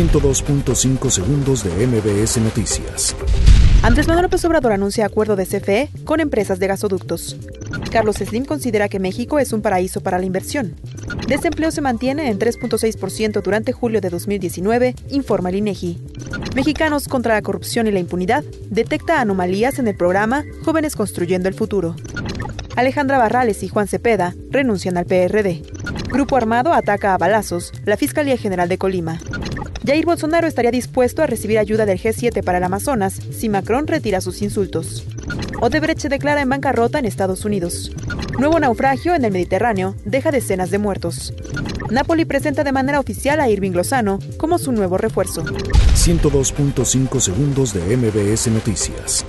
102.5 segundos de MBS Noticias. Andrés Manuel López Obrador anuncia acuerdo de CFE con empresas de gasoductos. Carlos Slim considera que México es un paraíso para la inversión. Desempleo se mantiene en 3.6% durante julio de 2019, informa el INEGI. Mexicanos contra la corrupción y la impunidad detecta anomalías en el programa Jóvenes Construyendo el Futuro. Alejandra Barrales y Juan Cepeda renuncian al PRD. Grupo armado ataca a balazos la Fiscalía General de Colima. Jair Bolsonaro estaría dispuesto a recibir ayuda del G7 para el Amazonas si Macron retira sus insultos. Odebrecht se declara en bancarrota en Estados Unidos. Nuevo naufragio en el Mediterráneo deja decenas de muertos. Napoli presenta de manera oficial a Irving Lozano como su nuevo refuerzo. 102.5 segundos de MBS Noticias.